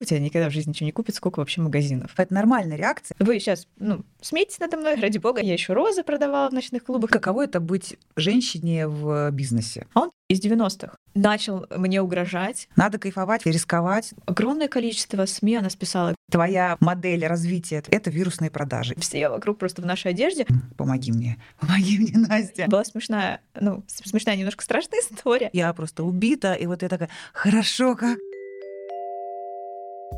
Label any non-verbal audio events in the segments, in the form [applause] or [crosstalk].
у тебя никогда в жизни ничего не купит, сколько вообще магазинов. Это нормальная реакция. Вы сейчас, ну, смейтесь надо мной, ради бога, я еще розы продавала в ночных клубах. Каково это быть женщине в бизнесе? А он из 90-х начал мне угрожать. Надо кайфовать рисковать. Огромное количество СМИ она списала. Твоя модель развития — это вирусные продажи. Все вокруг просто в нашей одежде. Помоги мне, помоги мне, Настя. Была смешная, ну, смешная, немножко страшная история. Я просто убита, и вот я такая, хорошо, как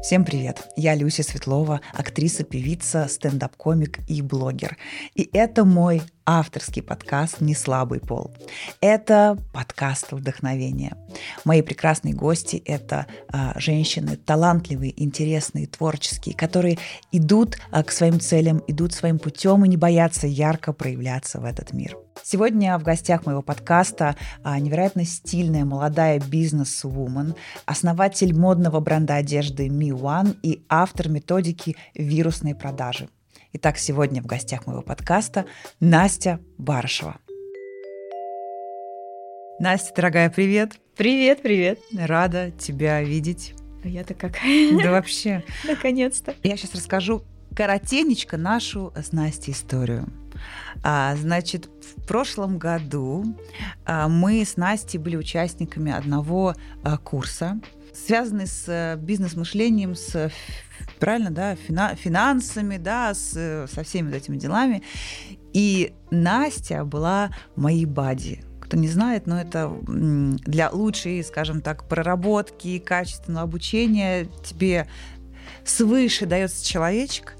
Всем привет! Я Люся Светлова, актриса, певица, стендап-комик и блогер. И это мой авторский подкаст «Не слабый пол». Это подкаст вдохновения. Мои прекрасные гости — это а, женщины талантливые, интересные, творческие, которые идут а, к своим целям, идут своим путем и не боятся ярко проявляться в этот мир. Сегодня в гостях моего подкаста а, невероятно стильная молодая бизнес-вумен, основатель модного бренда одежды Mi One и автор методики вирусной продажи. Итак, сегодня в гостях моего подкаста Настя Барышева. Настя, дорогая, привет. Привет, привет. Рада тебя видеть. А я-то какая. Да вообще. [laughs] Наконец-то. Я сейчас расскажу коротенечко нашу с Настей историю. А, значит, в прошлом году а, мы с Настей были участниками одного а, курса, связанный с э, бизнес-мышлением, с правильно, да, фина, финансами, да, с, со всеми вот этими делами. И Настя была моей бади. Кто не знает, но это для лучшей, скажем так, проработки, качественного обучения тебе свыше дается человечек,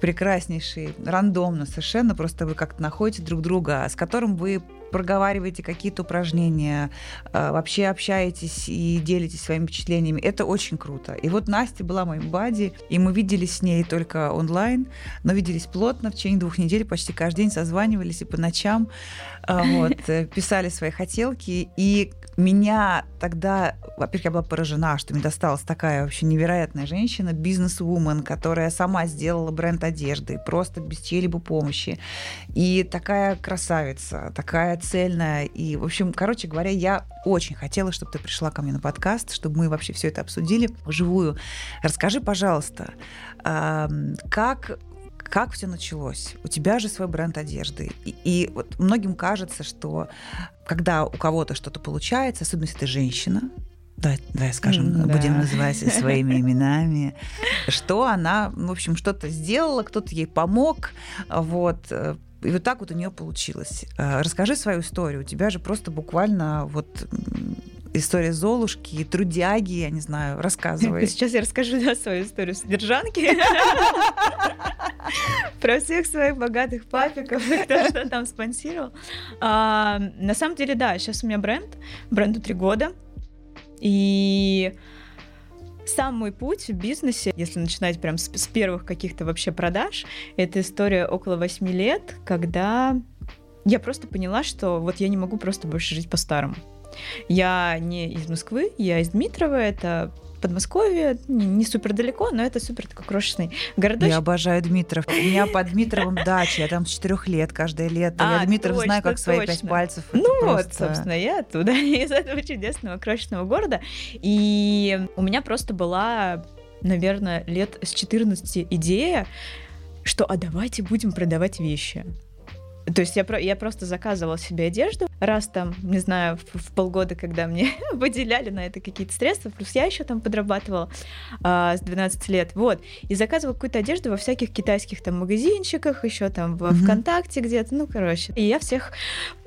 прекраснейший, рандомно совершенно, просто вы как-то находите друг друга, с которым вы проговариваете какие-то упражнения, а, вообще общаетесь и делитесь своими впечатлениями. Это очень круто. И вот Настя была моим бади, и мы виделись с ней только онлайн, но виделись плотно в течение двух недель, почти каждый день созванивались и по ночам вот, э, писали свои хотелки. И меня тогда, во-первых, я была поражена, что мне досталась такая вообще невероятная женщина, бизнес-вумен, которая сама сделала бренд одежды, просто без чьей-либо помощи. И такая красавица, такая цельная. И, в общем, короче говоря, я очень хотела, чтобы ты пришла ко мне на подкаст, чтобы мы вообще все это обсудили вживую. Расскажи, пожалуйста, как как все началось? У тебя же свой бренд одежды. И, и вот многим кажется, что когда у кого-то что-то получается, особенно если ты женщина, давай, давай скажем, mm, будем да. называть своими [laughs] именами, что она, в общем, что-то сделала, кто-то ей помог, вот, и вот так вот у нее получилось. Э, расскажи свою историю. У тебя же просто буквально вот история Золушки, трудяги, я не знаю, рассказывай. [laughs] Сейчас я расскажу да, свою историю содержанки. [laughs] Про всех своих богатых папиков, [laughs] кто что там спонсировал. А, на самом деле, да, сейчас у меня бренд, бренду три года. И сам мой путь в бизнесе, если начинать прям с, с первых каких-то вообще продаж, это история около восьми лет, когда я просто поняла, что вот я не могу просто больше жить по-старому. Я не из Москвы, я из Дмитрова, это Подмосковье, не, супер далеко, но это супер такой крошечный городок. Я обожаю Дмитров. У меня под Дмитровым [laughs] дача, я там с четырех лет, каждое лето. А, я Дмитров точно, знаю, как точно. свои пять пальцев. Ну просто... вот, собственно, я оттуда, [laughs] из этого чудесного крошечного города. И у меня просто была, наверное, лет с 14 идея, что а давайте будем продавать вещи. То есть я, я просто заказывала себе одежду раз там, не знаю, в, в полгода, когда мне [laughs] выделяли на это какие-то средства, плюс я еще там подрабатывала а, с 12 лет, вот, и заказывала какую-то одежду во всяких китайских там магазинчиках, еще там в mm-hmm. ВКонтакте где-то, ну, короче. И я всех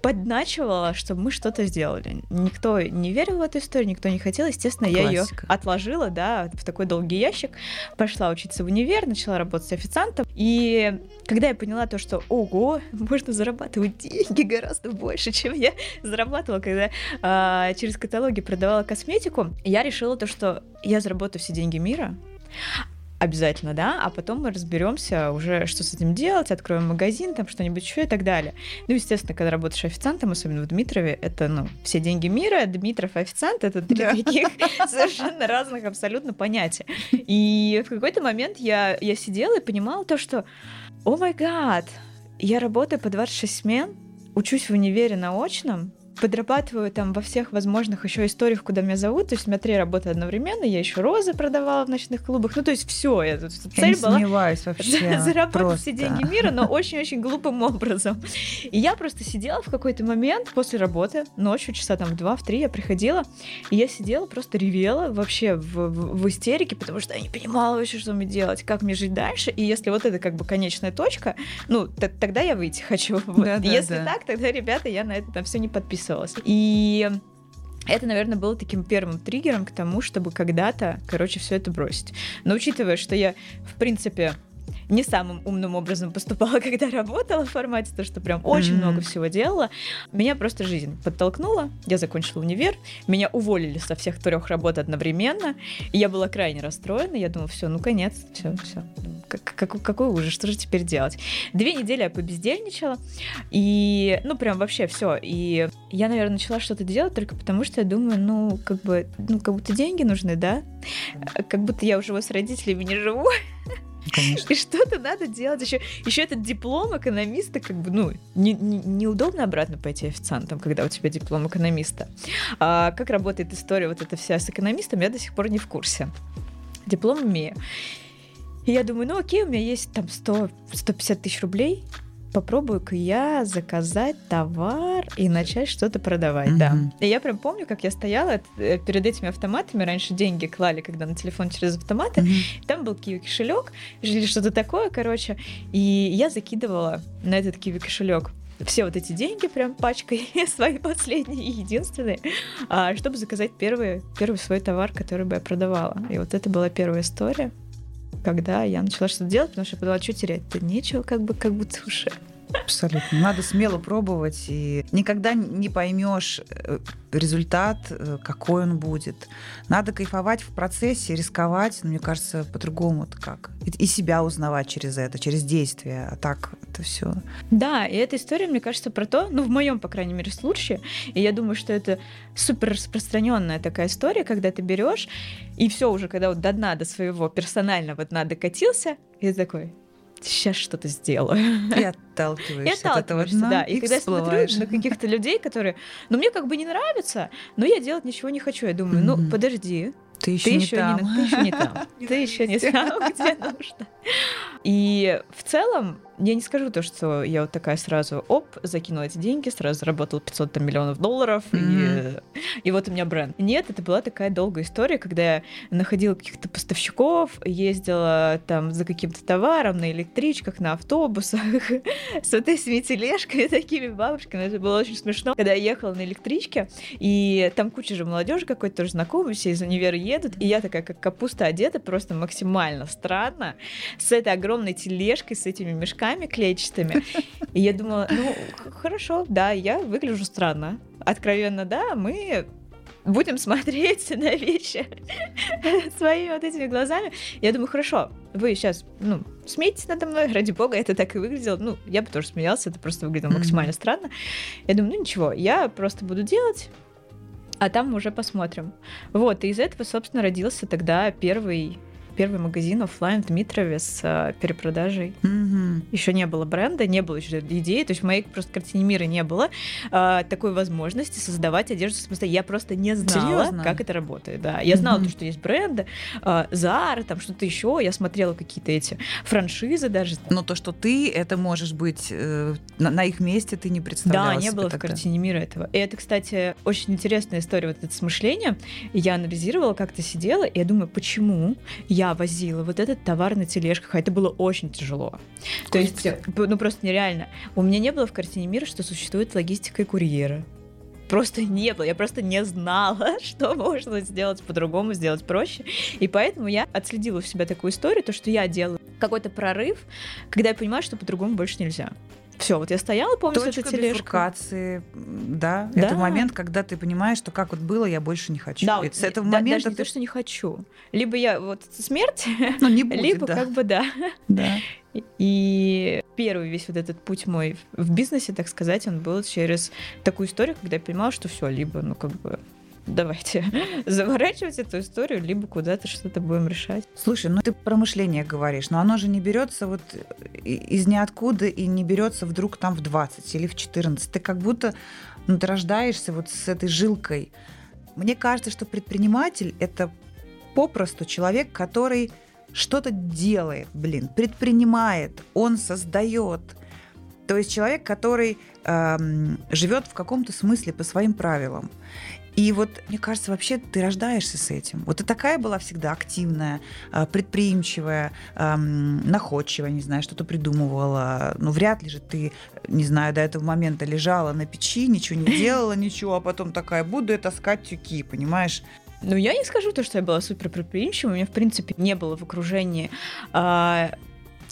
подначивала, чтобы мы что-то сделали. Никто не верил в эту историю, никто не хотел. Естественно, Классика. я ее отложила, да, в такой долгий ящик. Пошла учиться в универ, начала работать официантом. И когда я поняла то, что, ого, можно зарабатывать [laughs] деньги гораздо больше, чем [laughs] я зарабатывала, когда а, через каталоги продавала косметику, я решила то, что я заработаю все деньги мира, Обязательно, да, а потом мы разберемся уже, что с этим делать, откроем магазин, там что-нибудь еще и так далее. Ну, естественно, когда работаешь официантом, особенно в Дмитрове, это, ну, все деньги мира, Дмитров официант, это три да. таких [laughs] совершенно разных абсолютно понятия. И в какой-то момент я, я сидела и понимала то, что, о май гад, я работаю по 26 смен, учусь в универе на очном, подрабатываю там во всех возможных еще историях, куда меня зовут. То есть у меня три работы одновременно. Я еще розы продавала в ночных клубах. Ну, то есть все. Я, цель я не была сомневаюсь [laughs] вообще. заработать просто. все деньги мира, но очень-очень глупым образом. И я просто сидела в какой-то момент после работы, ночью, часа там в два, в три я приходила, и я сидела, просто ревела вообще в, в, в истерике, потому что я не понимала вообще, что мне делать, как мне жить дальше. И если вот это как бы конечная точка, ну, тогда я выйти хочу. Вот. Да, да, если да. так, тогда, ребята, я на это там все не подписывалась. И это, наверное, было таким первым триггером к тому, чтобы когда-то, короче, все это бросить. Но учитывая, что я, в принципе, не самым умным образом поступала, [laughs] когда работала в формате, то, что прям очень Мгм. много всего делала. Меня просто жизнь подтолкнула. Я закончила универ. Меня уволили со всех трех работ одновременно. И я была крайне расстроена. Я думала, все, ну конец, все, все. Какой, какой ужас, что же теперь делать? Две недели я побездельничала. И, ну, прям вообще все. И я, наверное, начала что-то делать только потому, что я думаю, ну, как бы, ну, как будто деньги нужны, да? Как будто я уже с родителями не живу. [laughs] Конечно. И что-то надо делать. Еще, еще этот диплом экономиста, как бы, ну, не, не- неудобно обратно пойти официантом, когда у тебя диплом экономиста. А как работает история вот эта вся с экономистом, я до сих пор не в курсе. Диплом имею. И я думаю, ну окей, у меня есть там 100, 150 тысяч рублей, попробую-ка я заказать товар и начать что-то продавать, да. Мгм. И я прям помню, как я стояла э, перед этими автоматами, раньше деньги клали, когда на телефон через автоматы, Мгм. там был киви кошелек или что-то такое, короче. И я закидывала на этот киви кошелек все вот эти деньги прям пачкой, [laughs] свои последние и единственные, а, чтобы заказать первый, первый свой товар, который бы я продавала. И вот это была первая история, когда я начала что-то делать, потому что я подумала, что терять-то нечего, как бы, как будто уже. Абсолютно. Надо смело пробовать, и никогда не поймешь э, результат, э, какой он будет. Надо кайфовать в процессе, рисковать, но мне кажется, по-другому вот как. И себя узнавать через это, через действия. А так это все. Да, и эта история, мне кажется, про то, ну, в моем, по крайней мере, случае, и я думаю, что это супер распространенная такая история, когда ты берешь, и все уже, когда вот до дна, до своего персонального дна докатился, и такой, сейчас что-то сделаю. [laughs] И [laughs] И отталкиваешься от этого отталкиваешься, дна, да. И, когда я смотрю на каких-то людей, которые, ну, мне как бы не нравится, но я делать ничего не хочу. Я думаю, ну, подожди, Ты еще ты не еще там. не, ты еще не там. [laughs] Ты еще не там, где нужно. И в целом, я не скажу то, что я вот такая сразу, оп, закинула эти деньги, сразу заработала 500 там, миллионов долларов, и, Мгм. и вот у меня бренд. Нет, это была такая долгая история, когда я находила каких-то поставщиков, ездила там за каким-то товаром на электричках, на автобусах, [laughs] с вот этими тележками, такими бабушками. Это было очень смешно. Когда я ехала на электричке, и там куча же молодежи какой-то тоже знакомый, все из универа едут, и я такая, как капуста одета, просто максимально странно, с этой огромной тележкой, с этими мешками клетчатыми. И я думала, ну, хорошо, да, я выгляжу странно. Откровенно, да, мы будем смотреть [laughs] на вещи [laughs] своими вот этими глазами. Я думаю, хорошо, вы сейчас, ну, смейтесь надо мной, ради бога, это так и выглядело. Ну, я бы тоже смеялась, это просто выглядело максимально странно. Я думаю, ну ничего, я просто буду делать, а там уже посмотрим. Вот, и из этого, собственно, родился тогда первый первый магазин оффлайн в Дмитрове с э, перепродажей. Мгм. Еще не было бренда, не было еще идеи, то есть в моей просто картине мира не было э, такой возможности создавать одежду самостоятельно. Я просто не знала, Серьезно? как это работает. Да. Я знала, Мгм. то, что есть бренды, э, Zara, там что-то еще. Я смотрела какие-то эти франшизы даже. Но то, что ты это можешь быть э, на, на их месте, ты не представляла Да, не было в тогда. картине мира этого. И это, кстати, очень интересная история, вот это с мышлением. Я анализировала, как-то сидела, и я думаю, почему я возила вот этот товар на тележках, а это было очень тяжело. То есть, э, ну просто нереально. У меня не было в картине мира, что существует логистика и курьеры. Просто не было, я просто не знала, [laughs] что можно сделать по-другому, сделать проще. И поэтому я отследила у себя такую историю, то, что я делаю какой-то прорыв, когда я понимаю, что по-другому больше нельзя. Все, вот я стояла, помню, с этой Точка тележкой. да, Да. это момент, когда ты понимаешь, что как вот было, я больше не хочу. Да, И с вот, этого да, момента даже не ты то, что не хочу. Либо я вот смерть, ну, не [laughs] будет, либо да. как бы да. Да. И первый весь вот этот путь мой в бизнесе, так сказать, он был через такую историю, когда я понимала, что все, либо, ну, как бы, давайте [laughs] заворачивать эту историю, либо куда-то что-то будем решать. Слушай, ну ты про мышление говоришь, но оно же не берется вот из ниоткуда и не берется вдруг там в 20 или в 14. Ты как будто ну, ты рождаешься вот с этой жилкой. Мне кажется, что предприниматель — это попросту человек, который что-то делает, блин, предпринимает, он создает. То есть человек, который эм, живет в каком-то смысле по своим правилам. И вот, мне кажется, вообще ты рождаешься с этим. Вот ты такая была всегда активная, э, предприимчивая, находчивая, не знаю, что-то придумывала. Ну, вряд ли же ты, не знаю, до этого момента лежала на печи, ничего не [laughs] делала, ничего, а потом такая, буду я таскать тюки, понимаешь? Ну, я не скажу то, что я была супер предприимчивой. У меня, в принципе, не было в окружении э,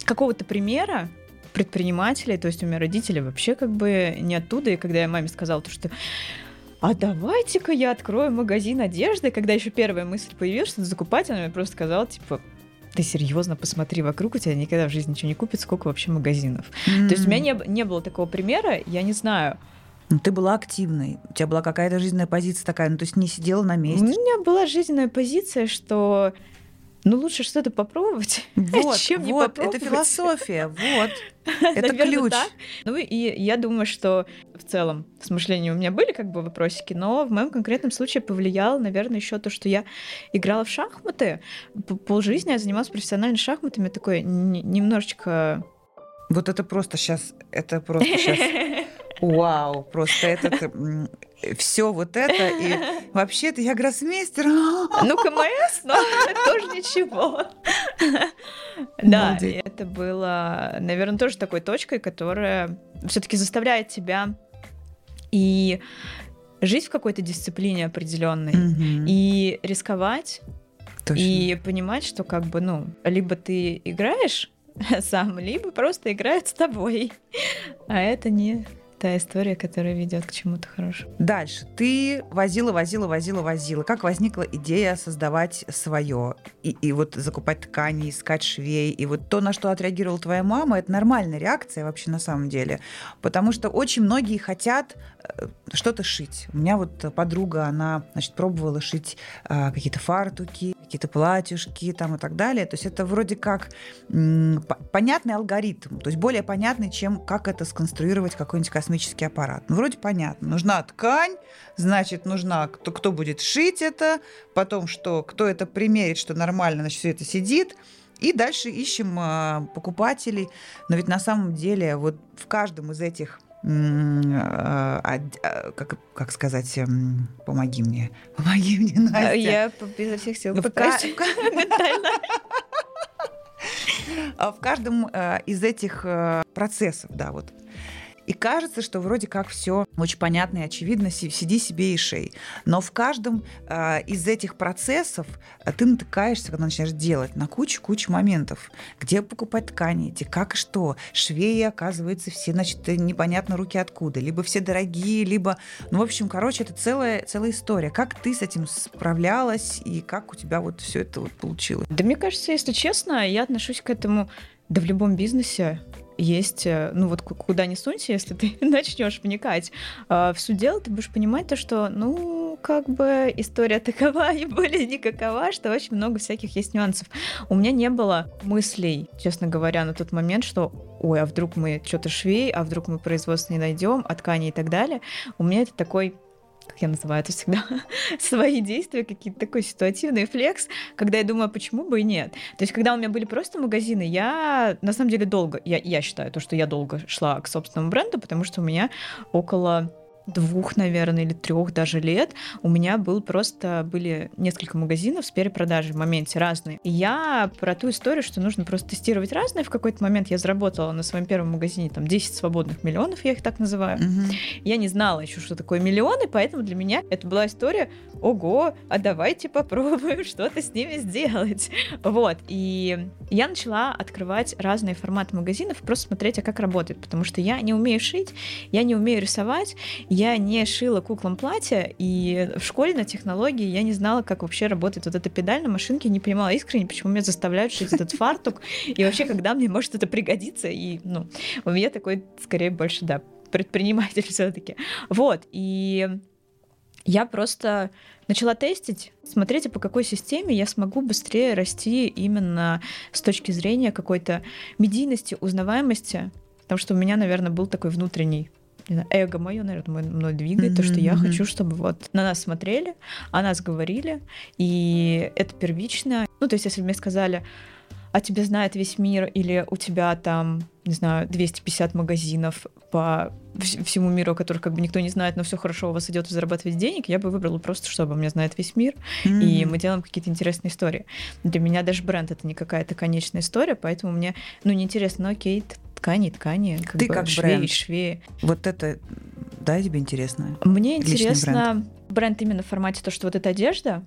какого-то примера предпринимателей. То есть у меня родители вообще как бы не оттуда. И когда я маме сказала то, что а давайте-ка я открою магазин одежды. Когда еще первая мысль появилась, что закупать, она мне просто сказала, типа, ты серьезно посмотри вокруг, у тебя никогда в жизни ничего не купит, сколько вообще магазинов. Mm-hmm. То есть у меня не, не было такого примера, я не знаю, ну, ты была активной, у тебя была какая-то жизненная позиция такая, ну, то есть не сидела на месте. У меня была жизненная позиция, что ну, лучше что-то попробовать, [laughs] вот, чем не вот, попробовать. Это философия, [laughs] вот. Это ключ. Так. Ну и я думаю, что в целом с мышлением у меня были как бы вопросики, но в моем конкретном случае повлияло, наверное, еще то, что я играла в шахматы. Полжизни я занималась профессиональными шахматами, такой немножечко... Вот это просто сейчас, это просто сейчас [laughs] Вау, просто этот все вот это и [laughs] вообще-то я гроссмейстер. [laughs] Ну КМС, но тоже ничего. [laughs] Да, это было, наверное, тоже такой точкой, которая все-таки заставляет тебя и жить в какой-то дисциплине определенной и рисковать и понимать, что как бы ну либо ты играешь сам, либо просто играют с тобой, а это не та история, которая ведет к чему-то хорошему. Дальше. Ты возила, возила, возила, возила. Как возникла идея создавать свое? И, и вот закупать ткани, искать швей. И вот то, на что отреагировала твоя мама, это нормальная реакция вообще на самом деле. Потому что очень многие хотят э, что-то шить. У меня вот подруга, она, значит, пробовала шить а, какие-то фартуки, какие-то платьюшки там и так далее. То есть это вроде как м, понятный алгоритм, то есть более понятный, чем как это сконструировать какой-нибудь космический аппарат. Ну, вроде понятно. Нужна ткань, значит, нужна кто, кто будет шить это, потом что, кто это примерит, что нормально, значит, все это сидит. И дальше ищем э, покупателей. Но ведь на самом деле вот в каждом из этих а, а, как, как сказать, эм, помоги мне, [laughs] помоги мне, Настя. Я изо всех сил пытаюсь [laughs] ментально. В каждом из этих э, процессов, да, вот и кажется, что вроде как все очень понятно и очевидно, сиди себе и шей. Но в каждом э, из этих процессов э, ты натыкаешься, когда начинаешь делать, на кучу-кучу моментов. Где покупать ткани, где как и что. Швеи, оказывается, все, значит, непонятно руки откуда. Либо все дорогие, либо... Ну, в общем, короче, это целая, целая история. Как ты с этим справлялась и как у тебя вот все это вот получилось? Да мне кажется, если честно, я отношусь к этому да в любом бизнесе есть, э, ну вот куда ни сунься, если ты [laughs] начнешь вникать э, в суть дела, ты будешь понимать то, что, ну, как бы история [laughs] такова и более никакова, что очень много всяких есть нюансов. У меня не было мыслей, честно говоря, на тот момент, что ой, а вдруг мы что-то швей, а вдруг мы производство не найдем, а ткани и так далее. У меня это такой как я называю это всегда, [laughs] свои действия, какие-то такой ситуативный флекс, когда я думаю, а почему бы и нет. То есть, когда у меня были просто магазины, я на самом деле долго, я, я считаю то, что я долго шла к собственному бренду, потому что у меня около двух, наверное, или трех даже лет у меня был просто были несколько магазинов с перепродажей в моменте разные. И я про ту историю, что нужно просто тестировать разные. В какой-то момент я заработала на своем первом магазине там 10 свободных миллионов, я их так называю. Угу. Я не знала еще, что такое миллионы, поэтому для меня это была история, ого, а давайте попробуем [laughs] что-то с ними сделать. Вот. И я начала открывать разные форматы магазинов, просто смотреть, а как работает, потому что я не умею шить, я не умею рисовать, я не шила куклам платья, и в школе на технологии я не знала, как вообще работает вот эта педаль на машинке, не понимала искренне, почему меня заставляют шить этот фартук, и вообще, когда мне может это пригодиться, и, ну, у меня такой, скорее, больше, да, предприниматель все-таки. Вот, и я просто начала тестить, смотреть, а по какой системе я смогу быстрее расти именно с точки зрения какой-то медийности, узнаваемости, потому что у меня, наверное, был такой внутренний не знаю, эго мое, наверное, мной двигает, mm-hmm, то, что я mm-hmm. хочу, чтобы вот на нас смотрели, о нас говорили, и это первично. Ну, то есть, если бы мне сказали, а тебя знает весь мир, или у тебя там, не знаю, 250 магазинов по всему миру, о которых как бы никто не знает, но все хорошо, у вас идет зарабатывать денег, я бы выбрала просто, чтобы меня знает весь мир, mm-hmm. и мы делаем какие-то интересные истории. Для меня даже бренд это не какая-то конечная история, поэтому мне, ну, неинтересно, ну, окей, ткани, ткани, как Ты бы как швеи, бренд. швеи. Вот это, да, тебе интересно? Мне интересно бренд. бренд именно в формате то, что вот эта одежда,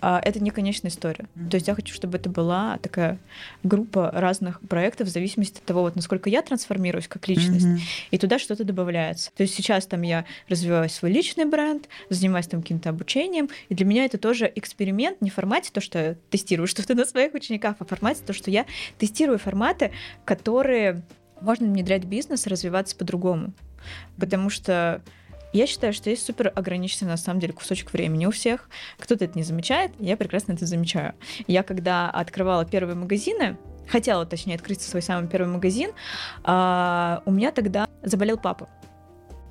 это не конечная история. Мгм. То есть я хочу, чтобы это была такая группа разных проектов в зависимости от того, вот насколько я трансформируюсь как личность, Мгм. и туда что-то добавляется. То есть сейчас там я развиваю свой личный бренд, занимаюсь там каким-то обучением, и для меня это тоже эксперимент, не в формате то, что я тестирую [laughs] что-то на своих учениках, а в формате то, что я тестирую форматы, которые можно внедрять в бизнес развиваться по-другому. Потому что я считаю, что есть супер ограниченный на самом деле кусочек времени у всех. Кто-то это не замечает, я прекрасно это замечаю. Я когда открывала первые магазины, хотела, точнее, открыть свой самый первый магазин, а, у меня тогда заболел папа.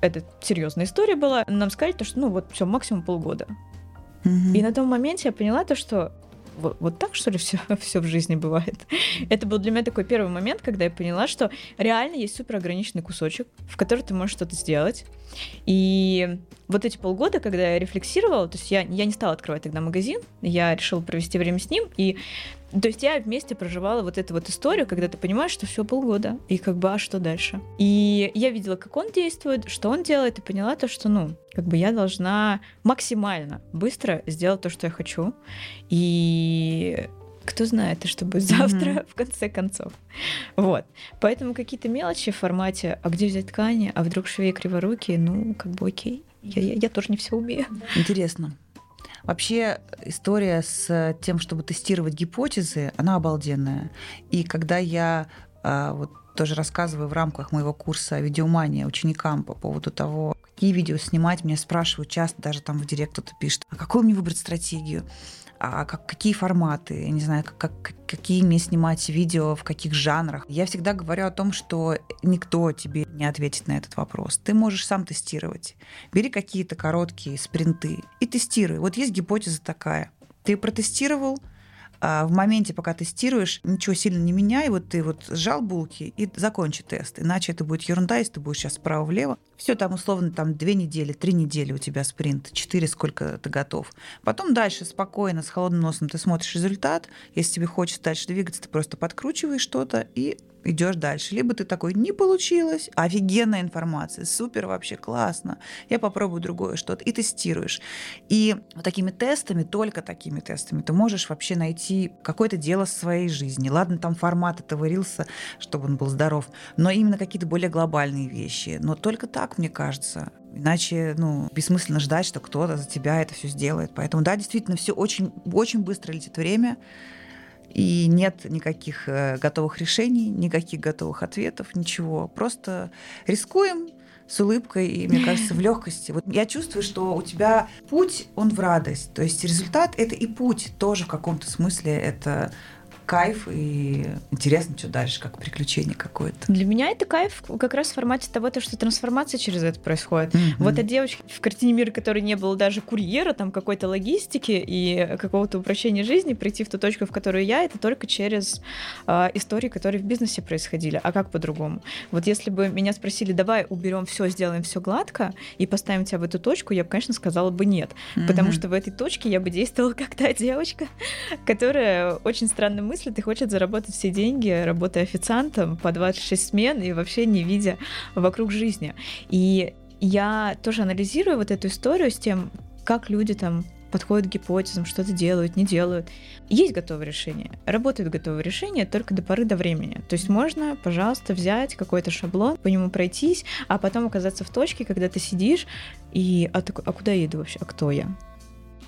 Это серьезная история была. Нам сказали, то, что ну вот все, максимум полгода. И на том моменте я поняла то, что вот, вот так, что ли, [laughs] все, все в жизни бывает. Это был для меня такой первый момент, когда я поняла, что реально есть супер ограниченный кусочек, в который ты можешь что-то сделать. И вот эти полгода, когда я рефлексировала, то есть я, я не стала открывать тогда магазин, я решила провести время с ним, и то есть я вместе проживала вот эту вот историю, когда ты понимаешь, что все полгода, и как бы, а что дальше? И я видела, как он действует, что он делает, и поняла то, что, ну, как бы я должна максимально быстро сделать то, что я хочу. И кто знает, и что будет завтра, Мгм. [laughs] в конце концов. Вот. Поэтому какие-то мелочи в формате, а где взять ткани, а вдруг швеи криворукие, ну, как бы окей. Я, я, я тоже не все умею. Интересно. Вообще история с тем, чтобы тестировать гипотезы, она обалденная. И когда я а, вот тоже рассказываю в рамках моего курса «Видеомания» ученикам по поводу того, какие видео снимать, меня спрашивают часто, даже там в директ кто-то пишет, а какую мне выбрать стратегию? а как, какие форматы, я не знаю, как, как- какие мне снимать видео, в каких жанрах. Я всегда говорю о том, что никто тебе не ответит на этот вопрос. Ты можешь сам тестировать. Бери какие-то короткие спринты и тестируй. Вот есть гипотеза такая. Ты протестировал, а в моменте, пока тестируешь, ничего сильно не меняй, вот ты вот сжал булки и закончи тест. Иначе это будет ерунда, если ты будешь сейчас справа-влево. Все там условно там две недели, три недели у тебя спринт, четыре сколько ты готов. Потом дальше спокойно, с холодным носом ты смотришь результат. Если тебе хочется дальше двигаться, ты просто подкручиваешь что-то и идешь дальше. Либо ты такой, не получилось, офигенная информация, супер вообще, классно, я попробую другое что-то, и тестируешь. И вот такими тестами, только такими тестами, ты можешь вообще найти какое-то дело в своей жизни. Ладно, там формат этого рилса, чтобы он был здоров, но именно какие-то более глобальные вещи. Но только так, мне кажется. Иначе, ну, бессмысленно ждать, что кто-то за тебя это все сделает. Поэтому, да, действительно, все очень, очень быстро летит время. И нет никаких э, готовых решений, никаких готовых ответов, ничего. Просто рискуем с улыбкой и, мне кажется, в легкости. Вот я чувствую, что у тебя путь, он в радость. То есть результат — это и путь тоже в каком-то смысле. Это кайф и интересно, что дальше, как приключение какое-то. Для меня это кайф как раз в формате того, то, что трансформация через это происходит. Мгм. Вот от девочки в картине мира, которой не было даже курьера, там какой-то логистики и какого-то упрощения жизни, прийти в ту точку, в которую я, это только через а, истории, которые в бизнесе происходили. А как по-другому? Вот если бы меня спросили, давай уберем все, сделаем все гладко и поставим тебя в эту точку, я бы, конечно, сказала бы нет. Потому Мгм. что в этой точке я бы действовала [laughs] как та девочка, которая очень странно мыслит и хочет заработать все деньги, работая официантом по 26 смен и вообще не видя вокруг жизни. И я тоже анализирую вот эту историю с тем, как люди там подходят к гипотезам, что-то делают, не делают. Есть готовые решения. Работают готовые решения только до поры до времени. То есть можно, пожалуйста, взять какой-то шаблон, по нему пройтись, а потом оказаться в точке, когда ты сидишь и а, такой, а куда я иду вообще, а кто я?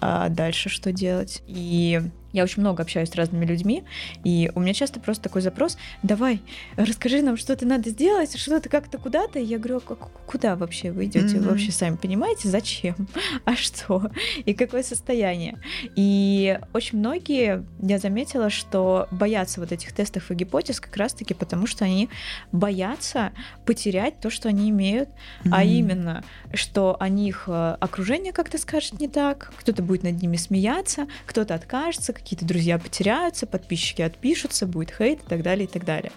А дальше что делать? И я очень много общаюсь с разными людьми, и у меня часто просто такой запрос, давай, расскажи нам, что-то надо сделать, что-то как-то куда-то. И я говорю, а куда вообще вы идете? Mm-hmm. Вы вообще сами понимаете, зачем? [laughs] А что? И какое состояние? И очень многие, я заметила, что боятся вот этих тестов и гипотез как раз-таки потому, что они боятся потерять то, что они имеют, mm-hmm. а именно, что о них э, окружение как-то скажет не так, кто-то будет над ними смеяться, кто-то откажется, какие-то друзья потеряются, подписчики отпишутся, будет хейт и так далее, и так далее.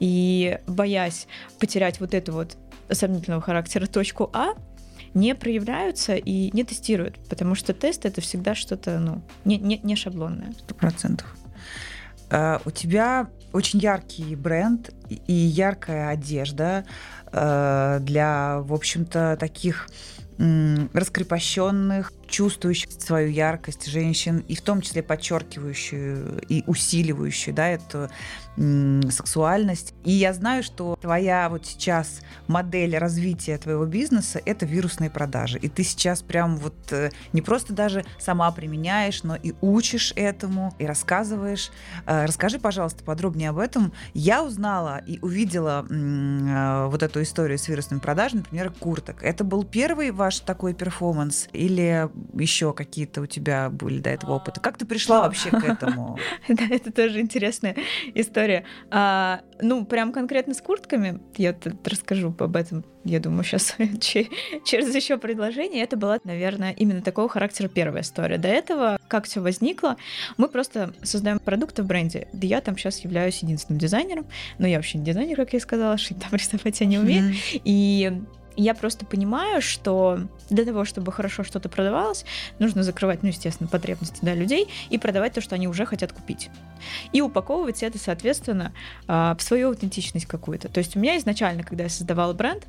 И боясь потерять вот эту вот сомнительного характера точку А, не проявляются и не тестируют, потому что тест это всегда что-то, ну, не, не, не шаблонное. Сто процентов. Uh, у тебя очень яркий бренд и яркая одежда uh, для, в общем-то, таких раскрепощенных, чувствующих свою яркость женщин, и в том числе подчеркивающую и усиливающую да, эту сексуальность. И я знаю, что твоя вот сейчас модель развития твоего бизнеса – это вирусные продажи. И ты сейчас прям вот э, не просто даже сама применяешь, но и учишь этому, и рассказываешь. Э, расскажи, пожалуйста, подробнее об этом. Я узнала и увидела э, вот эту историю с вирусными продажами, например, курток. Это был первый ваш такой перформанс или еще какие-то у тебя были до этого опыта? Как ты пришла вообще к этому? [laughs] Да, это тоже интересная история. А, ну, прям конкретно с куртками, я расскажу об этом, я думаю, сейчас [laughs] через еще предложение. Это была, наверное, именно такого характера первая история. До этого, как все возникло, мы просто создаем продукты в бренде. Да я там сейчас являюсь единственным дизайнером, но я вообще не дизайнер, как я сказала, [laughs] шить там рисовать я не умею. И я просто понимаю, что для того, чтобы хорошо что-то продавалось, нужно закрывать, ну, естественно, потребности да, людей и продавать то, что они уже хотят купить. И упаковывать это, соответственно, а, в свою аутентичность какую-то. То есть у меня изначально, когда я создавала бренд,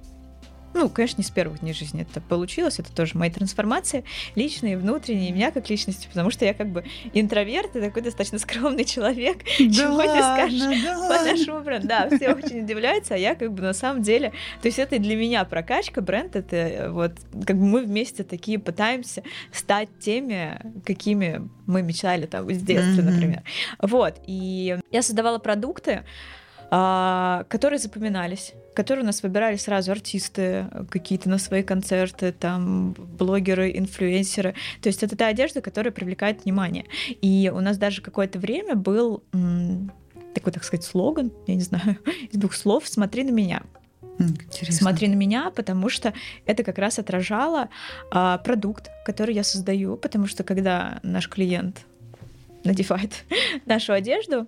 ну, конечно, не с первых дней жизни это получилось, это тоже мои трансформации личные, внутренние, меня как личности, потому что я как бы интроверт и такой достаточно скромный человек, да чего ладно, не скажешь да по нашему бренду. Да, все очень удивляются, а я как бы на самом деле, то есть это для меня прокачка, бренд, это э, вот как бы мы вместе такие пытаемся стать теми, какими мы мечтали там с детства, mm-hmm. например. Вот, и я создавала продукты, а, которые запоминались, которые у нас выбирали сразу артисты какие-то на свои концерты, там блогеры, инфлюенсеры. То есть это та одежда, которая привлекает внимание. И у нас даже какое-то время был такой, так сказать, слоган, я не знаю, [laughs] из двух слов «Смотри на меня». Интересно. Смотри на меня, потому что это как раз отражало а, продукт, который я создаю, потому что когда наш клиент надевает [laughs] нашу одежду,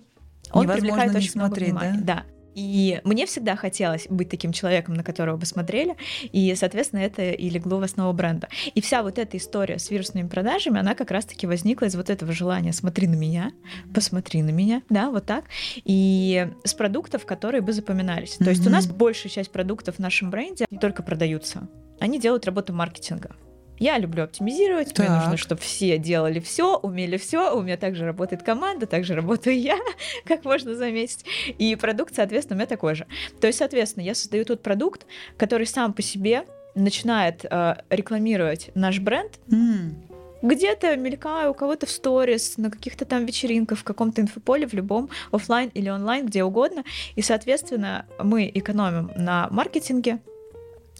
он Невозможно привлекает очень смотреть, много внимания. Да? да. И мне всегда хотелось быть таким человеком, на которого бы смотрели, и, соответственно, это и легло в основу бренда. И вся вот эта история с вирусными продажами, она как раз-таки возникла из вот этого желания «смотри на меня», «посмотри на меня», да, вот так, и с продуктов, которые бы запоминались. Mm-hmm. То есть у нас большая часть продуктов в нашем бренде не только продаются, они делают работу маркетинга. Я люблю оптимизировать, так. мне нужно, чтобы все делали все, умели все. У меня также работает команда, также работаю я, [laughs] как можно заметить. И продукт, соответственно, у меня такой же. То есть, соответственно, я создаю тот продукт, который сам по себе начинает э, рекламировать наш бренд. Mm. Где-то мелькаю у кого-то в сторис, на каких-то там вечеринках, в каком-то инфополе, в любом, офлайн или онлайн, где угодно. И, соответственно, мы экономим на маркетинге,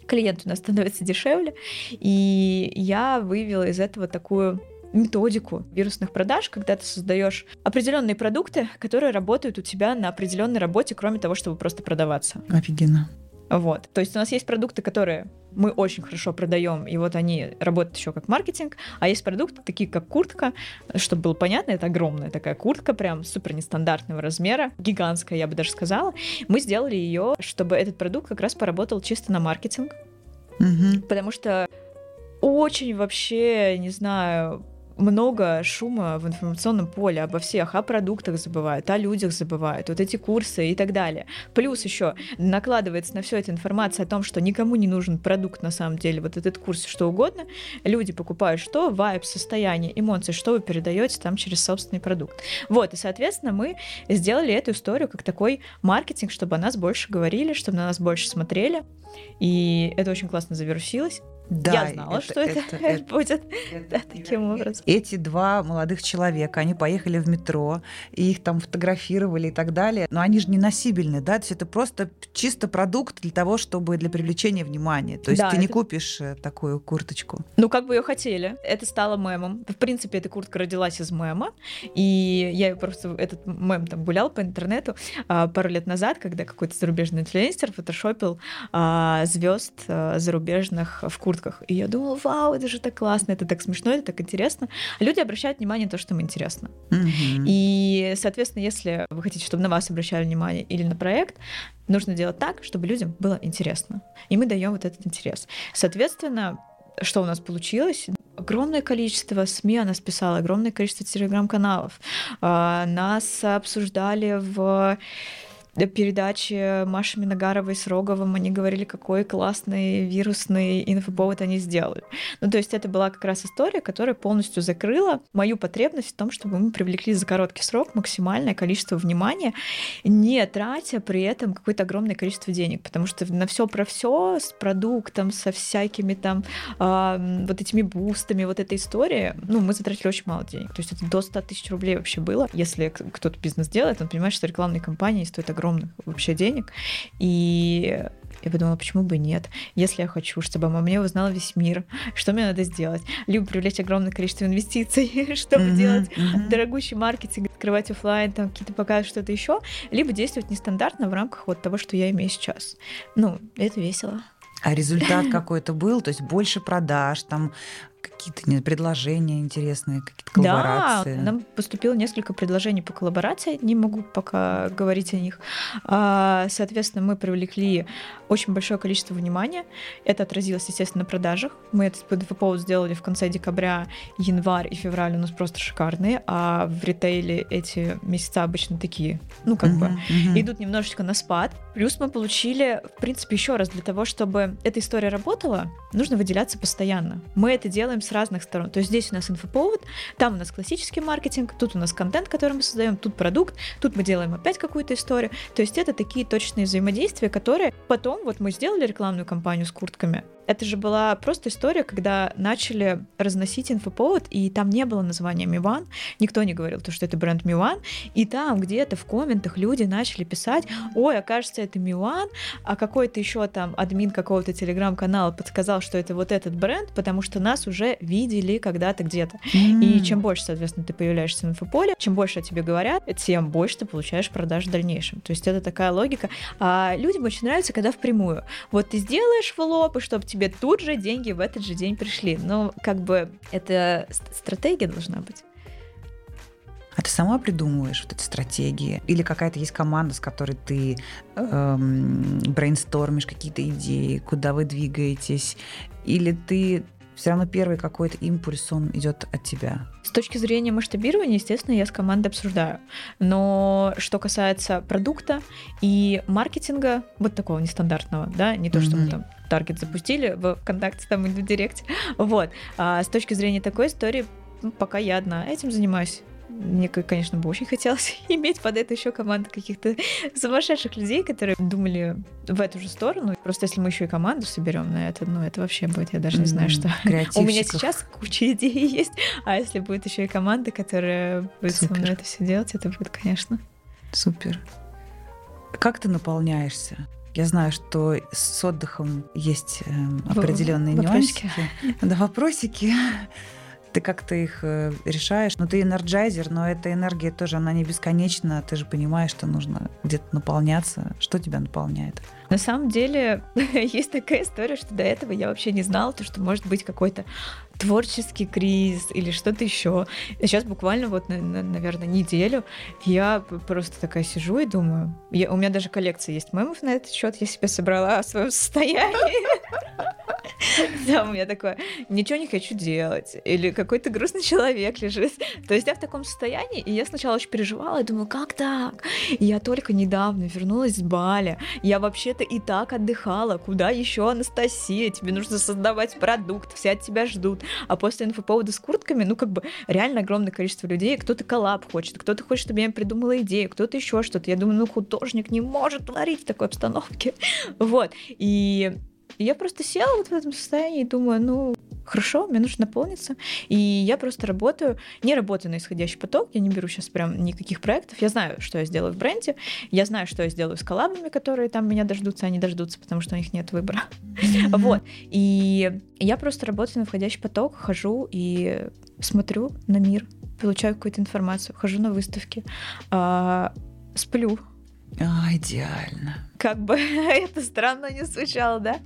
клиент у нас [laughs] становится дешевле. И я вывела из этого такую методику вирусных продаж, когда ты создаешь определенные продукты, которые работают у тебя на определенной работе, кроме того, чтобы просто продаваться. Офигенно. Вот. То есть у нас есть продукты, которые мы очень хорошо продаем, и вот они работают еще как маркетинг, а есть продукты, такие как куртка, чтобы было понятно, это огромная такая куртка, прям супер нестандартного размера, гигантская, я бы даже сказала. Мы сделали ее, чтобы этот продукт как раз поработал чисто на маркетинг, угу. потому что очень вообще, не знаю, много шума в информационном поле обо всех, о продуктах забывают, о людях забывают, вот эти курсы и так далее. Плюс еще накладывается на все это информация о том, что никому не нужен продукт на самом деле, вот этот курс, что угодно. Люди покупают что? Вайб, состояние, эмоции, что вы передаете там через собственный продукт. Вот, и, соответственно, мы сделали эту историю как такой маркетинг, чтобы о нас больше говорили, чтобы на нас больше смотрели. И это очень классно завирусилось. Да, Я знала, что это, [laughs] будет да, таким образом. Эти два молодых человека, они поехали в метро, и их там фотографировали и так далее. Но они же не носибельны, да? То есть это просто чисто продукт для того, чтобы для привлечения внимания. То есть Да, ты не это- купишь э, такую курточку. Ну, как бы ее хотели. Это стало мемом. В принципе, эта куртка родилась из мема. И я просто... Этот мем там гулял по интернету а, пару лет назад, когда какой-то зарубежный инфлюенсер фотошопил звезд зарубежных в куртках. И я думала, вау, это же так классно, это так смешно, это так интересно. Люди обращают внимание на то, что им интересно. Мгм. И, соответственно, если вы хотите, чтобы на вас обращали внимание или на проект, нужно делать так, чтобы людям было интересно. И мы даем вот этот интерес. Соответственно, что у нас получилось? Огромное количество СМИ о нас писало, огромное количество телеграм-каналов. А, Нас обсуждали в передаче Маши Миногаровой с Роговым, они говорили, какой классный вирусный инфоповод они сделали. Ну, то есть это была как раз история, которая полностью закрыла мою потребность в том, чтобы мы привлекли за короткий срок максимальное количество внимания, не тратя при этом какое-то огромное количество денег, потому что на все про все с продуктом, со всякими там м, вот этими бустами, вот этой истории, ну, мы затратили очень мало денег. То есть это до 100 тысяч рублей вообще было. Если кто-то бизнес делает, он понимает, что рекламные кампании стоят огромных вообще денег. И я подумала, почему бы нет? Если я хочу, чтобы обо мне узнал весь мир, что мне надо сделать? Либо привлечь огромное количество инвестиций, [laughs] чтобы Мгм, делать мгм. дорогущий маркетинг, открывать оффлайн, там какие-то показы, что-то еще, либо действовать нестандартно в рамках вот того, что я имею сейчас. Ну, это весело. А результат какой-то был, то есть больше продаж, там какие-то предложения интересные, какие-то коллаборации. Да, нам поступило несколько предложений по коллаборации, не могу пока говорить о них. А, Соответственно, мы привлекли очень большое количество внимания. Это отразилось, естественно, на продажах. Мы этот инфоповод сделали в конце декабря, январь и февраль у нас просто шикарные, а в ритейле эти месяца обычно такие, ну, как бы, Мгм, мгм. идут немножечко на спад. Плюс мы получили, в принципе, еще раз, для того, чтобы эта история работала, нужно выделяться постоянно. Мы это делаем с разных сторон. То есть здесь у нас инфоповод, там у нас классический маркетинг, тут у нас контент, который мы создаем, тут продукт, тут мы делаем опять какую-то историю. То есть это такие точные взаимодействия, которые потом, вот мы сделали рекламную кампанию с куртками, это же была просто история, когда начали разносить инфоповод, и там не было названия Миван, никто не говорил, то, что это бренд Миван, и там где-то в комментах люди начали писать, ой, окажется, это Милан, а какой-то еще там админ какого-то телеграм-канала подсказал, что это вот этот бренд, потому что нас уже видели когда-то где-то. И М. чем больше, соответственно, ты появляешься в инфополе, чем больше о тебе говорят, тем больше ты получаешь продаж в дальнейшем. То есть это такая логика. А людям очень нравится, когда впрямую. Вот ты сделаешь в лоб, и чтобы тебе тут же деньги в этот же день пришли. Но как бы это ст- стратегия должна быть. А ты сама придумываешь вот эти стратегии? Или какая-то есть команда, с которой ты эм, брейнстормишь какие-то идеи, куда вы двигаетесь? Или ты все равно первый какой-то импульс, он идет от тебя? С точки зрения масштабирования, естественно, я с командой обсуждаю. Но что касается продукта и маркетинга, вот такого нестандартного, да, не то, что мы Мгм. там таргет запустили в ВКонтакте, там и в Директе, вот. А с точки зрения такой истории, ну, пока я одна этим занимаюсь. Мне, конечно, бы очень хотелось [laughs] иметь под это еще команду каких-то сумасшедших людей, которые думали в эту же сторону. Просто если мы еще и команду соберем на это, ну это вообще будет, я даже не знаю, что. У меня сейчас куча идей [laughs] есть, а если будет еще и команда, которая будет со мной Супер. это все делать, это будет, конечно. Супер. Как ты наполняешься? Я знаю, что с отдыхом есть эм, определенные вопросики. нюансики. Да, вопросики. [laughs] Ты как-то их э, решаешь. Ну, ты энерджайзер, но эта энергия тоже, она не бесконечна. Ты же понимаешь, что нужно где-то наполняться. Что тебя наполняет? На самом деле [laughs] есть такая история, что до этого я вообще не знала, то, что может быть какой-то творческий кризис или что-то еще. Сейчас буквально вот, на- на- наверное, неделю я просто такая сижу и думаю. я- у меня даже коллекция есть мемов на этот счет. Я себе собрала о своем состоянии. [laughs] [laughs] Да, у меня такое, ничего не хочу делать. Или какой-то грустный человек лежит. То есть я в таком состоянии, и я сначала очень переживала, и думаю, как так? Я только недавно вернулась с Бали. Я вообще-то и так отдыхала. Куда еще, Анастасия? Тебе нужно создавать продукт, все от тебя ждут. А после инфоповода с куртками, ну, как бы, реально огромное количество людей. Кто-то коллаб хочет, кто-то хочет, чтобы я придумала идею, кто-то еще что-то. Я думаю, ну, художник не может творить в такой обстановке. [laughs] Вот. И И я просто села вот в этом состоянии и думаю, ну, хорошо, мне нужно наполниться. И я просто работаю, не работаю на исходящий поток, я не беру сейчас прям никаких проектов. Я знаю, что я сделаю в бренде, я знаю, что я сделаю с коллабами, которые там меня дождутся, они дождутся, потому что у них нет выбора. Mm-hmm. [laughs] Вот. И я просто работаю на входящий поток, хожу и смотрю на мир, получаю какую-то информацию, хожу на выставки, э, сплю. А, идеально. Как бы [laughs] это странно не звучало, да?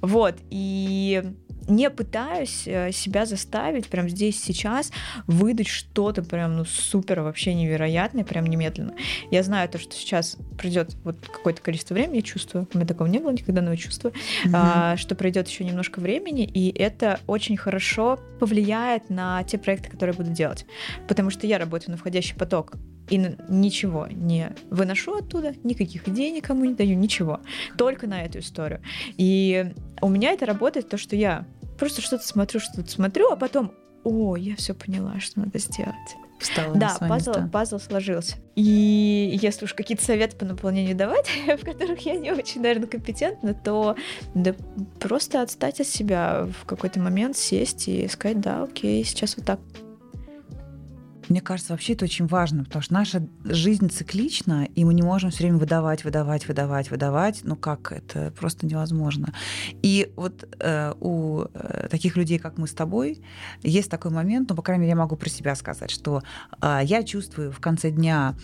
Вот. И не пытаюсь э, себя заставить прям здесь сейчас выдать что-то прям ну супер вообще невероятное прям немедленно. Я знаю то, что сейчас придет вот какое-то количество времени, я чувствую, у меня такого не было никогда, но я чувствую, mm-hmm. а, что пройдет еще немножко времени, и это очень хорошо повлияет на те проекты, которые я буду делать, потому что я работаю на входящий поток и ничего не выношу оттуда, никаких идей никому не даю, ничего, только на эту историю. И у меня это работает то, что я просто что-то смотрю, что-то смотрю, а потом, о, я все поняла, что надо сделать. Встала да, пазл, пазл сложился. И если уж какие-то советы по наполнению давать, [laughs] в которых я не очень, наверное, компетентна, то да просто отстать от себя в какой-то момент, сесть и сказать, да, окей, сейчас вот так мне кажется, вообще это очень важно, потому что наша жизнь циклична, и мы не можем все время выдавать, выдавать, выдавать, выдавать. Ну как, это просто невозможно. И вот э, у э, таких людей, как мы с тобой, есть такой момент, ну, по крайней мере, я могу про себя сказать, что э, я чувствую в конце дня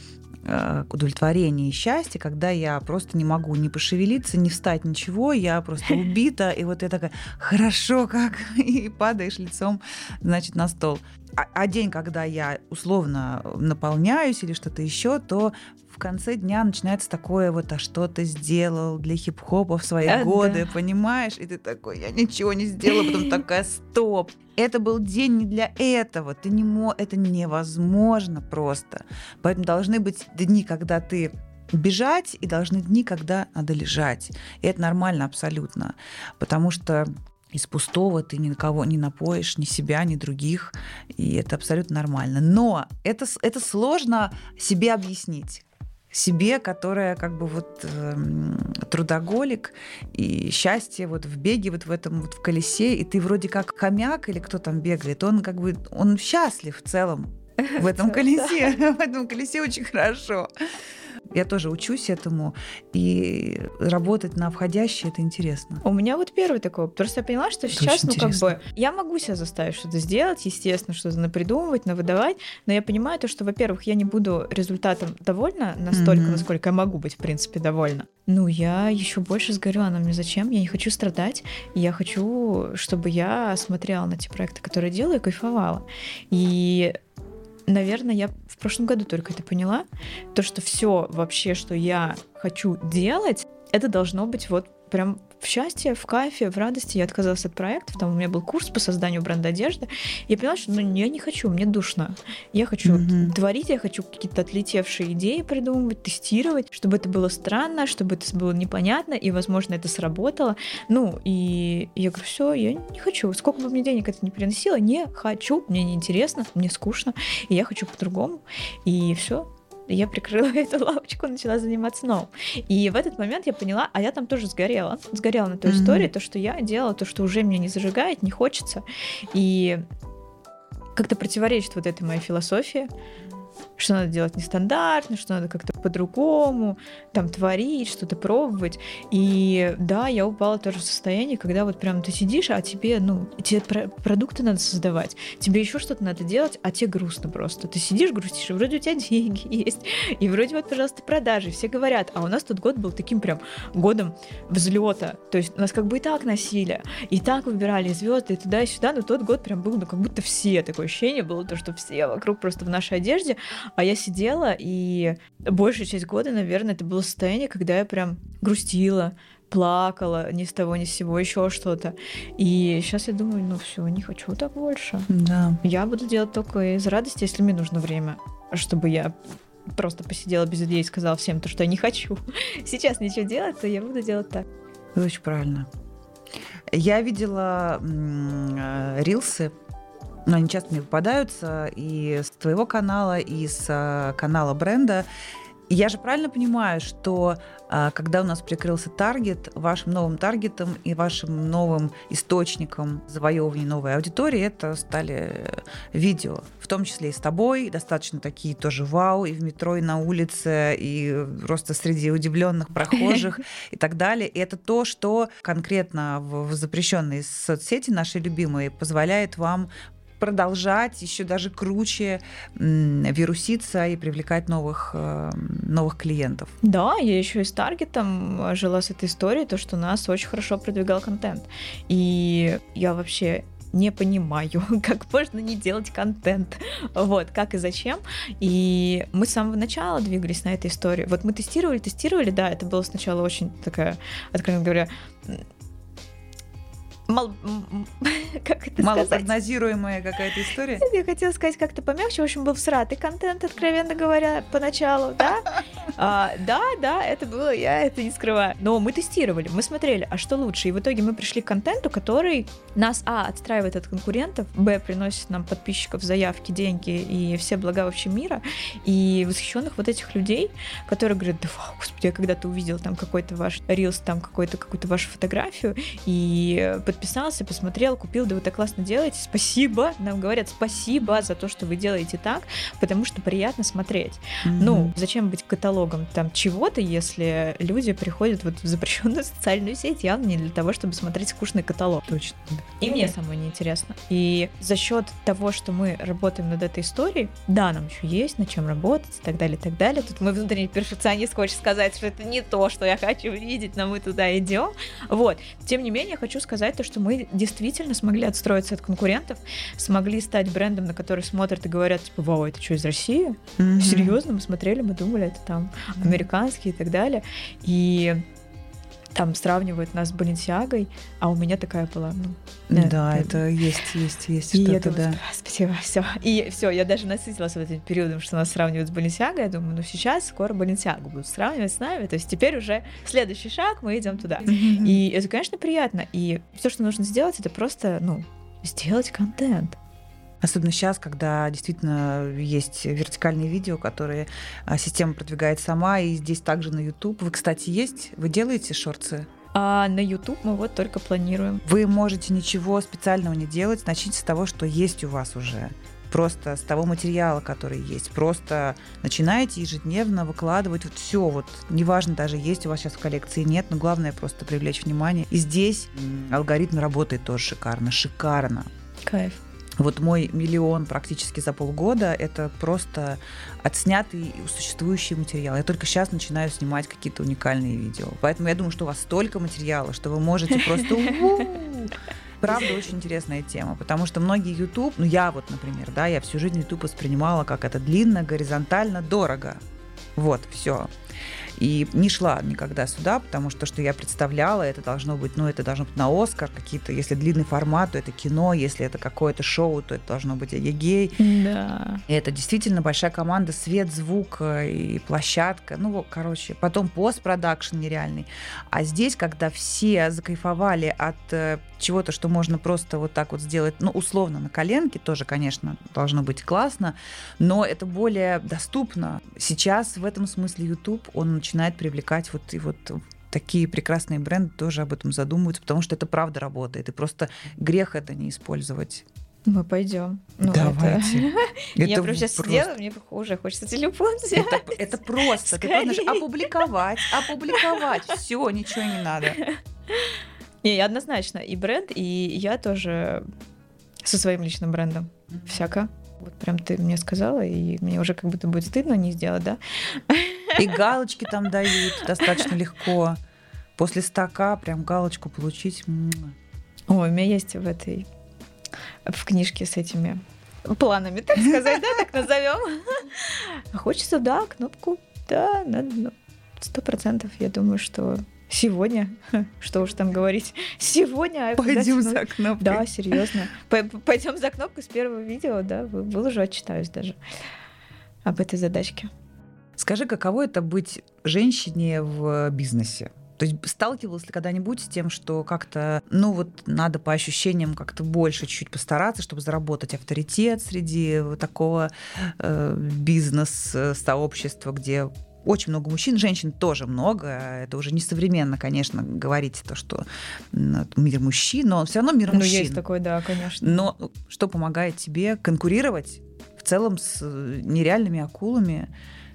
удовлетворение и счастье, когда я просто не могу ни пошевелиться, ни встать, ничего, я просто убита, и вот я такая, хорошо как, [laughs] и падаешь лицом, значит, на стол. А, а день, когда я условно наполняюсь или что-то еще, то в конце дня начинается такое вот, а что ты сделал для хип-хопа в свои а, годы, да. понимаешь? И ты такой, я ничего не сделала, потом [laughs] такая, стоп, это был день не для этого, ты не мо... это невозможно просто. Поэтому должны быть дни, когда ты бежать, и должны дни, когда надо лежать. И это нормально абсолютно, потому что из пустого ты ни на кого не напоишь, ни себя, ни других, и это абсолютно нормально. Но это, это сложно себе объяснить себе, которая как бы вот э, трудоголик и счастье вот в беге, вот в этом вот в колесе, и ты вроде как хомяк или кто там бегает, он как бы, он счастлив в целом в [laughs] этом колесе, [laughs] в этом колесе очень хорошо. Я тоже учусь этому, и работать на входящее это интересно. У меня вот первый такой, просто я поняла, что это сейчас, ну как бы, я могу себя заставить что-то сделать, естественно, что-то напридумывать, навыдавать, но я понимаю то, что, во-первых, я не буду результатом довольна настолько, mm-hmm. насколько я могу быть, в принципе, довольна. Ну, я еще больше сгорю, она мне зачем? Я не хочу страдать, я хочу, чтобы я смотрела на те проекты, которые делаю, и кайфовала. И наверное, я в прошлом году только это поняла. То, что все вообще, что я хочу делать, это должно быть вот прям в счастье, в кайфе, в радости. Я отказалась от проектов. Там у меня был курс по созданию бренда одежды. Я поняла, что ну, я не хочу, мне душно. Я хочу mm-hmm. творить, я хочу какие-то отлетевшие идеи придумывать, тестировать, чтобы это было странно, чтобы это было непонятно, и, возможно, это сработало. Ну, и я говорю, все, я не хочу. Сколько бы мне денег это не приносило, не хочу, мне неинтересно, мне скучно, и я хочу по-другому. И все, я прикрыла [laughs] эту лавочку, начала заниматься новым. И в этот момент я поняла, а я там тоже сгорела. Сгорела на той mm-hmm. истории, то, что я делала, то, что уже меня не зажигает, не хочется. И как-то противоречит вот этой моей философии что надо делать нестандартно, что надо как-то по-другому, там творить, что-то пробовать. И да, я упала тоже в состояние, когда вот прям ты сидишь, а тебе, ну, тебе про- продукты надо создавать, тебе еще что-то надо делать, а тебе грустно просто. Ты сидишь, грустишь, и вроде у тебя [laughs] деньги есть, и вроде вот, пожалуйста, продажи, все говорят, а у нас тот год был таким прям годом взлета, то есть нас как бы и так носили, и так выбирали звезды и туда и сюда, но тот год прям был, ну, как будто все, такое ощущение было, то, что все вокруг просто в нашей одежде, а я сидела, и большую часть года, наверное, это было состояние, когда я прям грустила, плакала ни с того ни с сего, еще что-то. И сейчас я думаю, ну все, не хочу так больше. Да. Я буду делать только из радости, если мне нужно время, чтобы я просто посидела без идей и сказала всем то, что я не хочу. [laughs] Сейчас ничего делать, то я буду делать так. Это очень правильно. Я видела э, рилсы но они часто мне попадаются и с твоего канала, и с э, канала бренда. Я же правильно понимаю, что а, когда у нас прикрылся таргет, вашим новым таргетом и вашим новым источником завоевывания новой аудитории это стали видео, в том числе и с тобой, достаточно такие тоже вау, и в метро, и на улице, и просто среди удивленных прохожих [laughs] и так далее. И это то, что конкретно в запрещенной соцсети нашей любимые позволяет вам продолжать еще даже круче вируситься и привлекать новых, э, новых клиентов. Да, я еще и с таргетом э, жила с этой историей, то, что нас очень хорошо продвигал контент. И я вообще не понимаю, [laughs] как можно не делать контент. Вот, как и зачем. И мы с самого начала двигались на этой истории. Вот мы тестировали, тестировали, да, это было сначала очень такая, откровенно говоря, мал... [laughs] как это Малопрогнозируемая какая-то история? [laughs] Я хотела сказать как-то помягче. В общем, был всратый контент, откровенно говоря, поначалу, да? [laughs] А, да, да, это было, я это не скрываю. Но мы тестировали, мы смотрели, а что лучше? И в итоге мы пришли к контенту, который нас, а, отстраивает от конкурентов, б, приносит нам подписчиков, заявки, деньги и все блага вообще мира. И восхищенных вот этих людей, которые говорят, да, вау, господи, я когда-то увидел там какой-то ваш рилс, там какой-то какую-то вашу фотографию, и под подписался, посмотрел, купил, да вы так классно делаете, спасибо, нам говорят спасибо за то, что вы делаете так, потому что приятно смотреть. Mm-hmm. Ну, зачем быть каталогом там чего-то, если люди приходят вот в запрещенную [laughs] социальную сеть явно не для того, чтобы смотреть скучный каталог. Точно. И мне самой неинтересно. И за счет того, что мы работаем над этой историей, да, нам еще есть над чем работать и так далее, и так далее. Тут мой внутренний перфекционист хочет сказать, что это не то, что я хочу видеть, но мы туда идем. Вот. Тем не менее, я хочу сказать то, что мы действительно смогли отстроиться от конкурентов, смогли стать брендом, на который смотрят и говорят, типа, вау, это что, из России? Mm-hmm. Серьезно, мы смотрели, мы думали, это там американский и так далее. И там сравнивают нас с Баленсиагой, а у меня такая была, ну... Да, это, это есть, есть, есть и что-то, да. Спасибо, все. И все, я даже насытилась вот этим периодом, что нас сравнивают с Баленсиагой. Я думаю, ну сейчас скоро Баленсиагу будут сравнивать с нами. То есть теперь уже следующий шаг, мы идем туда. И это, конечно, приятно. И все, что нужно сделать, это просто, ну, сделать контент. Особенно сейчас, когда действительно есть вертикальные видео, которые а, система продвигает сама, и здесь также на YouTube. Вы, кстати, есть? Вы делаете шорты? А на YouTube мы вот только планируем. Вы можете ничего специального не делать. Начните с того, что есть у вас уже просто с того материала, который есть. Просто начинаете ежедневно выкладывать вот все, вот неважно даже есть у вас сейчас в коллекции нет, но главное просто привлечь внимание. И здесь алгоритм работает тоже шикарно, шикарно. Кайф. Вот мой миллион практически за полгода – это просто отснятый существующий материал. Я только сейчас начинаю снимать какие-то уникальные видео. Поэтому я думаю, что у вас столько материала, что вы можете просто [laughs] правда очень интересная тема, потому что многие YouTube, ну я вот, например, да, я всю жизнь YouTube воспринимала как это длинно, горизонтально, дорого. Вот, все. И не шла никогда сюда, потому что что я представляла, это должно быть, ну, это должно быть на Оскар какие-то, если длинный формат, то это кино, если это какое-то шоу, то это должно быть эгегей. Да. И это действительно большая команда, свет, звук э, и площадка, ну, короче, потом постпродакшн нереальный. А здесь, когда все закайфовали от э, чего-то, что можно просто вот так вот сделать, ну, условно, на коленке, тоже, конечно, должно быть классно, но это более доступно. Сейчас в этом смысле YouTube, он начинает привлекать вот и вот такие прекрасные бренды тоже об этом задумываются, потому что это правда работает. И просто грех это не использовать. Мы пойдем. Ну, Давайте. [laughs] Это... Я прям сейчас просто... сидела, мне уже хочется телефон взять. Это, это просто. Скорее. Ты просто опубликовать, опубликовать. Все, ничего не надо. [laughs] Не, однозначно. И бренд, и я тоже со своим личным брендом. Всяко. Вот прям ты мне сказала, и мне уже как будто будет стыдно не сделать, да? И галочки там дают достаточно легко. После стака прям галочку получить. Ой, у меня есть в этой в книжке с этими планами, так сказать, да, так назовем. Хочется, да, кнопку, да, надо, ну, сто процентов, я думаю, что Сегодня, [laughs] что уж там говорить, сегодня... Пойдем за кнопкой. Да, серьезно. Пойдем за кнопкой с первого видео, да, выложу, отчитаюсь даже об этой задачке. Скажи, каково это быть женщине в бизнесе? То есть сталкивалась ли когда-нибудь с тем, что как-то, ну вот надо по ощущениям как-то больше чуть-чуть постараться, чтобы заработать авторитет среди вот такого э, бизнес-сообщества, где очень много мужчин, женщин тоже много. Это уже не современно, конечно, говорить то, что мир мужчин, но все равно мир ну, мужчин. Ну, есть такой, да, конечно. Но что помогает тебе конкурировать в целом с э, нереальными акулами,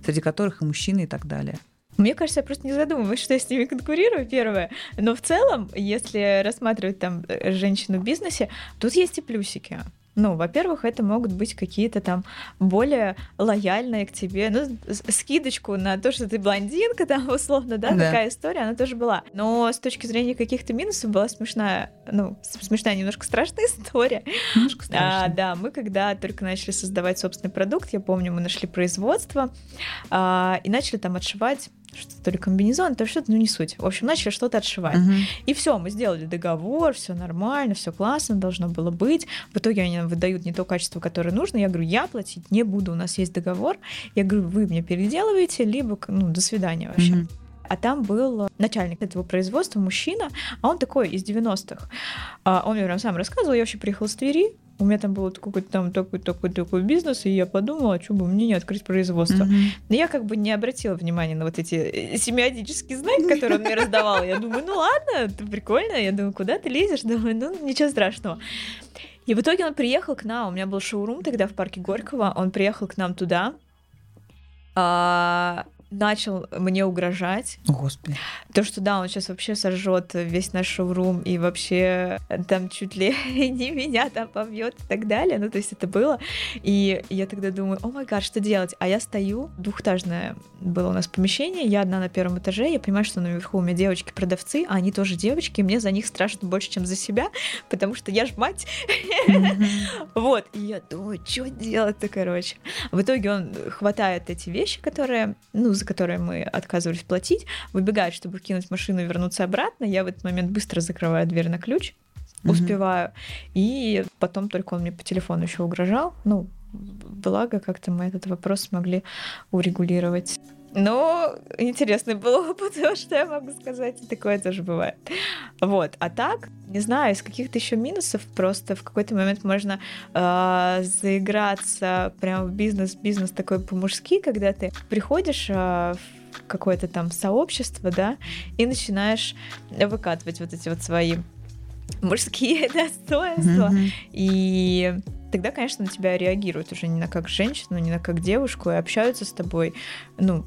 среди которых и мужчины и так далее? Мне кажется, я просто не задумываюсь, что я с ними конкурирую, первое. Но в целом, если рассматривать там э, женщину в бизнесе, тут есть и плюсики. Ну, во-первых, это могут быть какие-то там более лояльные к тебе, ну, скидочку на то, что ты блондинка, [laughs] там, условно, да, да. такая история, она тоже была. Но с точки зрения каких-то минусов была смешная, ну, смешная, немножко страшная [laughs] история. Немножко страшная. А, да, мы когда только начали создавать собственный продукт, я помню, мы нашли производство а, и начали там отшивать что то ли комбинезон, то что-то, ну не суть. В общем, начали что-то отшивать. Угу. И все, мы сделали договор, все нормально, все классно, должно было быть. В итоге они нам выдают не то качество, которое нужно. Я говорю, я платить не буду, у нас есть договор. Я говорю, вы мне переделываете, либо, ну, до свидания вообще. Угу. А там был начальник этого производства, мужчина, а он такой из 90-х. А он мне прям сам рассказывал, я вообще приехала с Твери, у меня там был какой-то там такой такой такой бизнес, и я подумала, что бы мне не открыть производство. Mm-hmm. Но я как бы не обратила внимания на вот эти э, семиотические знаки, которые он мне раздавал. Я думаю, ну ладно, это прикольно. Я думаю, куда ты лезешь? Думаю, ну ничего страшного. И в итоге он приехал к нам. У меня был шоурум тогда в парке Горького. Он приехал к нам туда. А, начал мне угрожать. О, Господи. То, что да, он сейчас вообще сожжет весь наш шоурум и вообще там чуть ли [laughs] не меня там побьет и так далее. Ну, то есть это было. И я тогда думаю, о май гад, что делать? А я стою, двухэтажное было у нас помещение, я одна на первом этаже, я понимаю, что наверху у меня девочки-продавцы, а они тоже девочки, и мне за них страшно больше, чем за себя, [laughs] потому что я ж мать. [laughs] Вот, и я думаю, что делать-то, короче. В итоге он хватает эти вещи, которые, ну, за которые мы отказывались платить, выбегает, чтобы кинуть машину и вернуться обратно. Я в этот момент быстро закрываю дверь на ключ, успеваю. И потом только он мне по телефону еще угрожал. Ну, благо, как-то мы этот вопрос смогли урегулировать. Но интересный был [laughs] опыт, что я могу сказать, такое тоже бывает. Вот, а так, не знаю, из каких-то еще минусов просто в какой-то момент можно э, заиграться прямо в бизнес, бизнес такой по-мужски, когда ты приходишь э, в какое-то там сообщество, да, и начинаешь выкатывать вот эти вот свои мужские [laughs] достоинства. Mm-hmm. И тогда, конечно, на тебя реагируют уже не на как женщину, не на как девушку, и общаются с тобой, ну,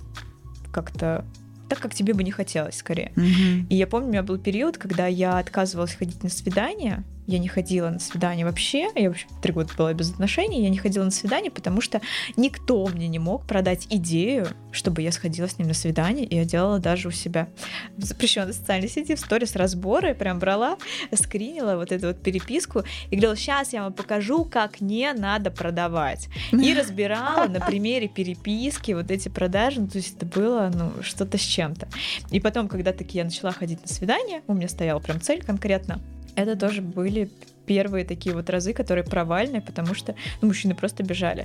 как-то так, как тебе бы не хотелось, скорее. Mm-hmm. И я помню, у меня был период, когда я отказывалась ходить на свидания, я не ходила на свидание вообще. Я вообще три года была без отношений. Я не ходила на свидание, потому что никто мне не мог продать идею, чтобы я сходила с ним на свидание. И я делала даже у себя в запрещенной социальной сети в сторис разборы. Прям брала, скринила вот эту вот переписку и говорила, сейчас я вам покажу, как не надо продавать. И [laughs] разбирала на примере переписки вот эти продажи. Ну, то есть это было ну, что-то с чем-то. И потом, когда таки я начала ходить на свидание, у меня стояла прям цель конкретно это тоже были первые такие вот разы, которые провальные, потому что ну, мужчины просто бежали.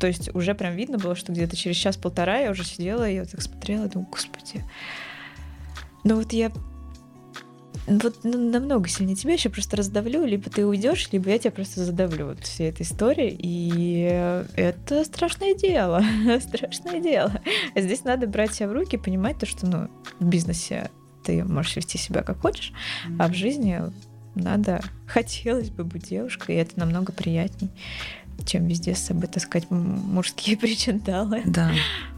То есть уже прям видно было, что где-то через час-полтора я уже сидела и вот так смотрела, думаю, господи, ну вот я вот ну, намного сильнее тебя еще просто раздавлю, либо ты уйдешь, либо я тебя просто задавлю вот всей этой историей. И это страшное дело, [laughs] страшное дело. Здесь надо брать себя в руки, понимать то, что ну, в бизнесе ты можешь вести себя как хочешь, а в жизни надо, хотелось бы быть девушкой, и это намного приятней, чем везде с собой таскать мужские [laughs] причиндалы. Да.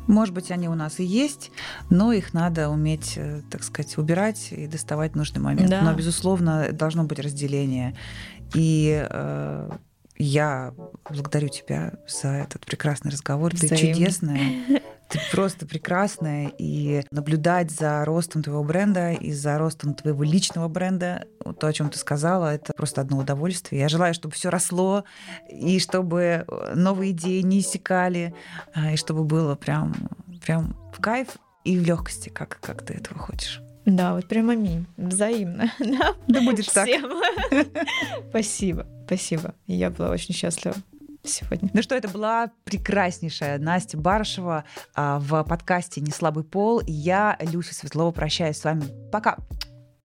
Может быть, они у нас и есть, но их надо уметь, э, так сказать, убирать и доставать в нужный момент. Да. Но, безусловно, должно быть разделение. И э, я благодарю тебя за этот прекрасный разговор. Взаимно. Ты чудесная. [laughs] Ты просто прекрасная, и наблюдать за ростом твоего бренда и за ростом твоего личного бренда, то, о чем ты сказала, это просто одно удовольствие. Я желаю, чтобы все росло, и чтобы новые идеи не иссякали, а, и чтобы было прям, прям в кайф и в легкости, как, как ты этого хочешь. Да, вот прям аминь. Взаимно. Да, да будешь [laughs] так. [laughs] Спасибо, спасибо. Я была очень счастлива сегодня. Ну что, это была прекраснейшая Настя Барышева а, в подкасте «Не слабый пол». Я, Люся Светлова, прощаюсь с вами. Пока!